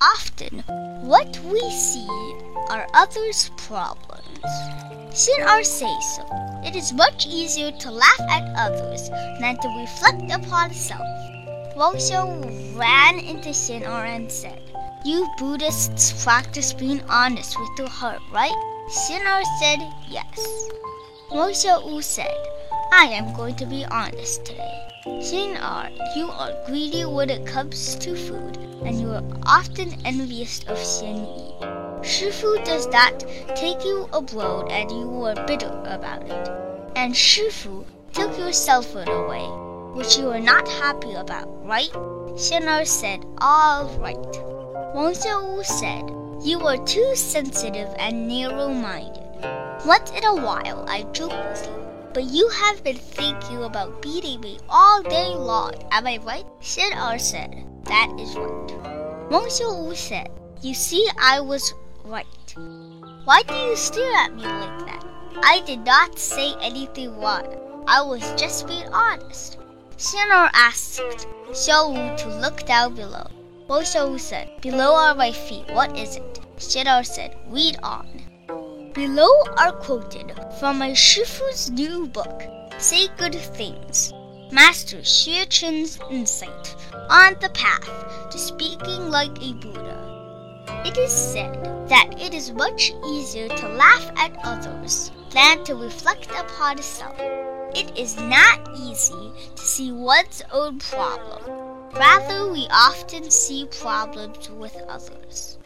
Often, what we see are others' problems. Xian'er says so. It is much easier to laugh at others than to reflect upon self. Wang Xiao ran into Xian'er and said, You Buddhists practice being honest with your heart, right? Xian'er said, Yes. Wang Xiao said, I am going to be honest today. Xian'er, you are greedy when it comes to food, and you are often envious of Xian Yi. Shifu does not take you abroad, and you are bitter about it. And Shifu took your cell phone away, which you are not happy about, right? Xian'er said, All right. Wang Xiaowu said, You are too sensitive and narrow minded. Once in a while, I joke with you but you have been thinking about beating me all day long. Am I right? Xian'er said, That is right. Wang Xiaowu said, You see, I was right. Why do you stare at me like that? I did not say anything wrong. I was just being honest. Xian'er asked Xiaowu to look down below. Wang Xiaowu said, Below are my feet. What is it? Xian'er said, Read on. Below are quoted from my Shifu's new book, Say Good Things, Master Xuecheng's insight on the path to speaking like a Buddha. It is said that it is much easier to laugh at others than to reflect upon self. It is not easy to see one's own problem. Rather, we often see problems with others.